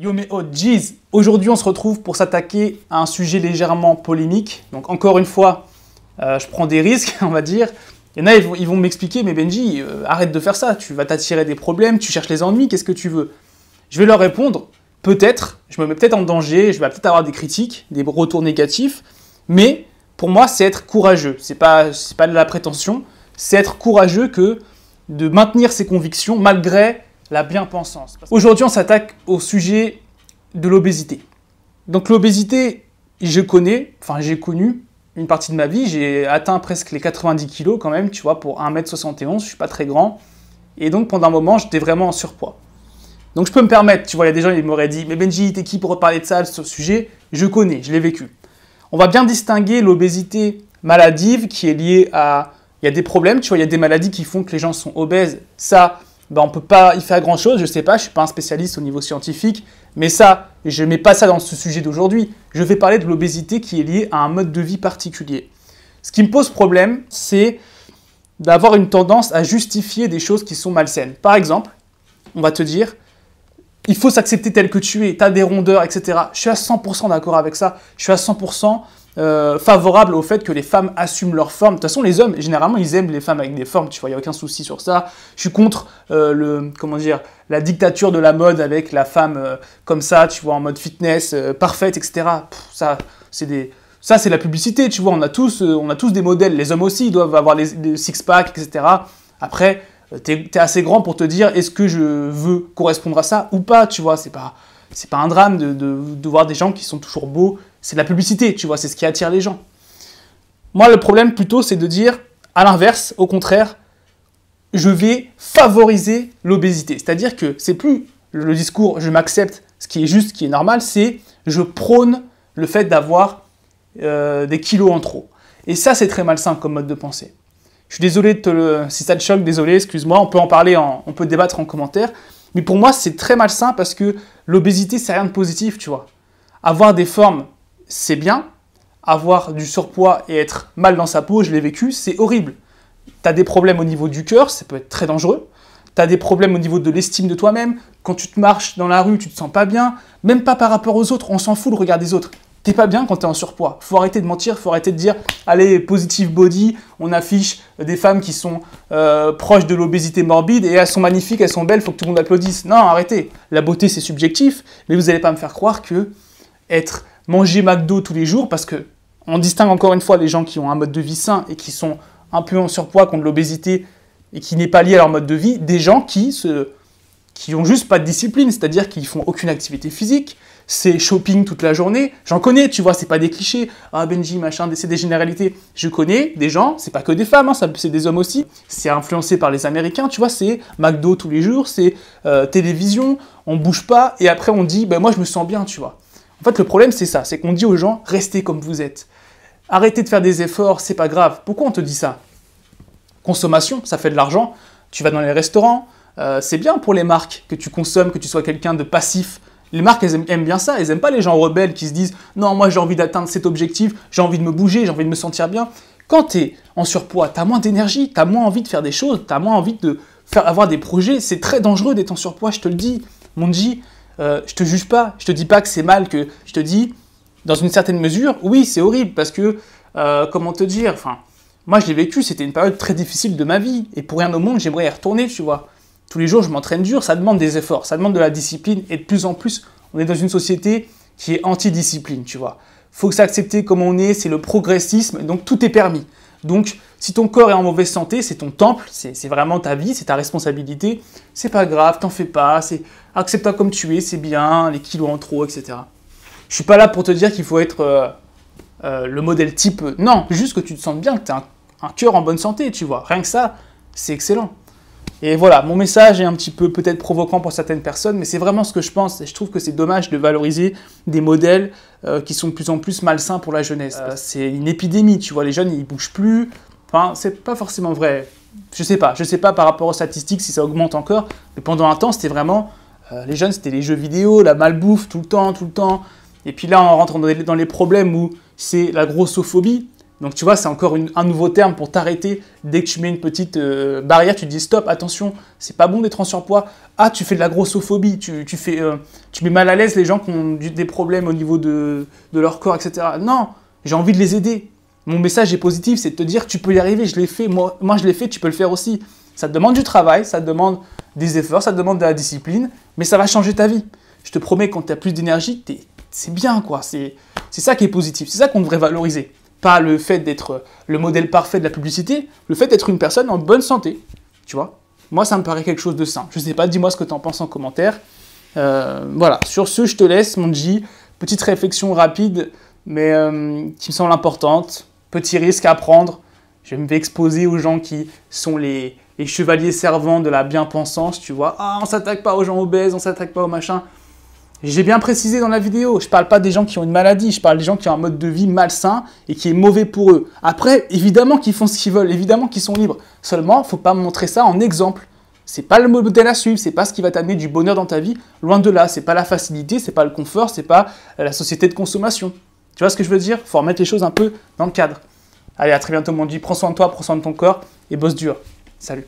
Yo mais oh jeez Aujourd'hui on se retrouve pour s'attaquer à un sujet légèrement polémique. Donc encore une fois, euh, je prends des risques, on va dire. Il y en a, ils vont, m'expliquer, mais Benji, euh, arrête de faire ça, tu vas t'attirer des problèmes, tu cherches les ennuis, qu'est-ce que tu veux? Je vais leur répondre, peut-être, je me mets peut-être en danger, je vais peut-être avoir des critiques, des retours négatifs, mais pour moi c'est être courageux, c'est pas, pas de la prétention, c'est être courageux que de maintenir ses convictions malgré la bien-pensance. Aujourd'hui, on s'attaque au sujet de l'obésité. Donc l'obésité, je connais, enfin j'ai connu une partie de ma vie, j'ai atteint presque les 90 kilos quand même, tu vois, pour 1m71, je suis pas très grand. Et donc pendant un moment, j'étais vraiment en surpoids. Donc je peux me permettre, tu vois, il y a des gens qui m'auraient dit, mais Benji, t'es qui pour reparler de ça, ce sujet? Je connais, je l'ai vécu. On va bien distinguer l'obésité maladive qui est liée à... Il y a des problèmes, tu vois, il y a des maladies qui font que les gens sont obèses. Ça, ben, on peut pas y faire grand-chose, je sais pas, je suis pas un spécialiste au niveau scientifique, mais ça, je ne mets pas ça dans ce sujet d'aujourd'hui. Je vais parler de l'obésité qui est liée à un mode de vie particulier. Ce qui me pose problème, c'est d'avoir une tendance à justifier des choses qui sont malsaines. Par exemple, on va te dire, il faut s'accepter tel que tu es, tu as des rondeurs, etc. Je suis à 100% d'accord avec ça. Je suis à 100% euh, favorable au fait que les femmes assument leur forme. De toute façon, les hommes, généralement, ils aiment les femmes avec des formes, tu vois, il n'y a aucun souci sur ça. Je suis contre euh, le, comment dire, la dictature de la mode avec la femme euh, comme ça, tu vois, en mode fitness, parfaite, etc. ça, c'est des... Ça, c'est la publicité, tu vois, on a, tous, on a tous des modèles. Les hommes aussi, ils doivent avoir les, six-packs, etc. Après, tu es, assez grand pour te dire est-ce que je veux correspondre à ça ou pas, tu vois, c'est pas pas un drame de, de, voir des gens qui sont toujours beaux c'est la publicité, tu vois, c'est ce qui attire les gens. Moi, le problème plutôt, c'est de dire, à l'inverse, au contraire, je vais favoriser l'obésité. C'est-à-dire que c'est plus le discours je m'accepte, ce qui est juste, ce qui est normal, c'est je prône le fait d'avoir euh, des kilos en trop. Et ça, c'est très malsain comme mode de pensée. Je suis désolé de te le... si ça te choque, désolé, excuse-moi, on peut en parler, on peut débattre en commentaire. Mais pour moi, c'est très malsain parce que l'obésité, c'est rien de positif, tu vois. Avoir des formes c'est bien. Avoir du surpoids et être mal dans sa peau, je l'ai vécu, c'est horrible. Tu as des problèmes au niveau du cœur, ça peut être très dangereux. Tu as des problèmes au niveau de l'estime de toi-même. Quand tu te marches dans la rue, tu te sens pas bien. Même pas par rapport aux autres, on s'en fout le regard des autres. T'es pas bien quand tu es en surpoids. Faut arrêter de mentir, faut arrêter de dire allez, positive body, on affiche des femmes qui sont euh, proches de l'obésité morbide et elles sont magnifiques, elles sont belles, faut que tout le monde applaudisse. Non, arrêtez. La beauté c'est subjectif, mais vous n'allez pas me faire croire que être manger McDo tous les jours parce que on distingue encore une fois les gens qui ont un mode de vie sain et qui sont un peu en surpoids, contre l'obésité et qui n'est pas lié à leur mode de vie, des gens qui se qui ont juste pas de discipline, c'est-à-dire qu'ils font aucune activité physique, c'est shopping toute la journée. J'en connais, tu vois, c'est pas des clichés. Ah Benji, machin, c'est des généralités. Je connais des gens, c'est pas que des femmes, hein, c'est des hommes aussi. C'est influencé par les Américains, tu vois, c'est McDo tous les jours, c'est euh, télévision, on bouge pas et après on dit, ben moi je me sens bien, tu vois. En fait, le problème, c'est ça, c'est qu'on dit aux gens, restez comme vous êtes. Arrêtez de faire des efforts, c'est pas grave. Pourquoi on te dit ça? Consommation, ça fait de l'argent. Tu vas dans les restaurants, euh, c'est bien pour les marques que tu consommes, que tu sois quelqu'un de passif. Les marques, elles aiment, bien ça. Elles n'aiment pas les gens rebelles qui se disent Non, moi j'ai envie d'atteindre cet objectif, j'ai envie de me bouger, j'ai envie de me sentir bien. Quand tu es en surpoids, tu as moins d'énergie, tu as moins envie de faire des choses, tu as moins envie de faire avoir des projets. C'est très dangereux d'être en surpoids, je te le dis. Mon dit euh, je te juge pas, je te dis pas que c'est mal, que je te dis, dans une certaine mesure, oui, c'est horrible parce que, euh, comment te dire, moi je l'ai vécu, c'était une période très difficile de ma vie et pour rien au monde, j'aimerais y retourner, tu vois. Tous les jours, je m'entraîne dur, ça demande des efforts, ça demande de la discipline et de plus en plus, on est dans une société qui est anti-discipline, tu vois. Faut s'accepter comme on est, c'est le progressisme, donc tout est permis. Donc, si ton corps est en mauvaise santé, c'est ton temple, c'est vraiment ta vie, c'est ta responsabilité. C'est pas grave, t'en fais pas, c'est accepte-toi comme tu es, c'est bien, les kilos en trop, etc. Je suis pas là pour te dire qu'il faut être euh, euh, le modèle type. Non, juste que tu te sens bien, que tu as un cœur en bonne santé, tu vois. Rien que ça, c'est excellent. Et voilà, mon message est un petit peu peut-être provoquant pour certaines personnes, mais c'est vraiment ce que je pense. Et je trouve que c'est dommage de valoriser des modèles euh, qui sont de plus en plus malsains pour la jeunesse. Euh, c'est une épidémie, tu vois, les jeunes, ils bougent plus. Enfin, c'est pas forcément vrai. Je sais pas, je sais pas par rapport aux statistiques si ça augmente encore, mais pendant un temps, c'était vraiment... Euh, les jeunes, c'était les jeux vidéo, la malbouffe, tout le temps, tout le temps. Et puis là, on rentre dans les, dans les problèmes où c'est la grossophobie. Donc tu vois, c'est encore un nouveau terme pour t'arrêter. Dès que tu mets une petite euh, barrière, tu te dis stop, attention, c'est pas bon d'être en surpoids. Ah, tu fais de la grossophobie, tu, fais, euh, tu mets mal à l'aise les gens qui ont des problèmes au niveau de, leur corps, etc. Non, j'ai envie de les aider. Mon message est positif, c'est de te dire tu peux y arriver, je l'ai fait, moi, moi je l'ai fait, tu peux le faire aussi. Ça te demande du travail, ça te demande des efforts, ça te demande de la discipline, mais ça va changer ta vie. Je te promets, quand tu as plus d'énergie, c'est bien, quoi. C'est ça qui est positif, c'est ça qu'on devrait valoriser. Pas le fait d'être le modèle parfait de la publicité, le fait d'être une personne en bonne santé. Tu vois Moi, ça me paraît quelque chose de sain. Je sais pas, dis-moi ce que tu en penses en commentaire. Euh, voilà, sur ce, je te laisse, mon G. Petite réflexion rapide, mais euh, qui me semble importante. Petit risque à prendre. Je me vais exposer aux gens qui sont les, chevaliers servants de la bien-pensance, tu vois. Ah, on s'attaque pas aux gens obèses, on s'attaque pas aux machins. J'ai bien précisé dans la vidéo, je parle pas des gens qui ont une maladie, je parle des gens qui ont un mode de vie malsain et qui est mauvais pour eux. Après, évidemment qu'ils font ce qu'ils veulent, évidemment qu'ils sont libres. Seulement, faut pas montrer ça en exemple. C'est pas le modèle à suivre, c'est pas ce qui va t'amener du bonheur dans ta vie. Loin de là, c'est pas la facilité, c'est pas le confort, c'est pas la société de consommation. Tu vois ce que je veux dire? Faut remettre les choses un peu dans le cadre. Allez, à très bientôt mon dit, prends soin de toi, prends soin de ton corps et bosse dur. Salut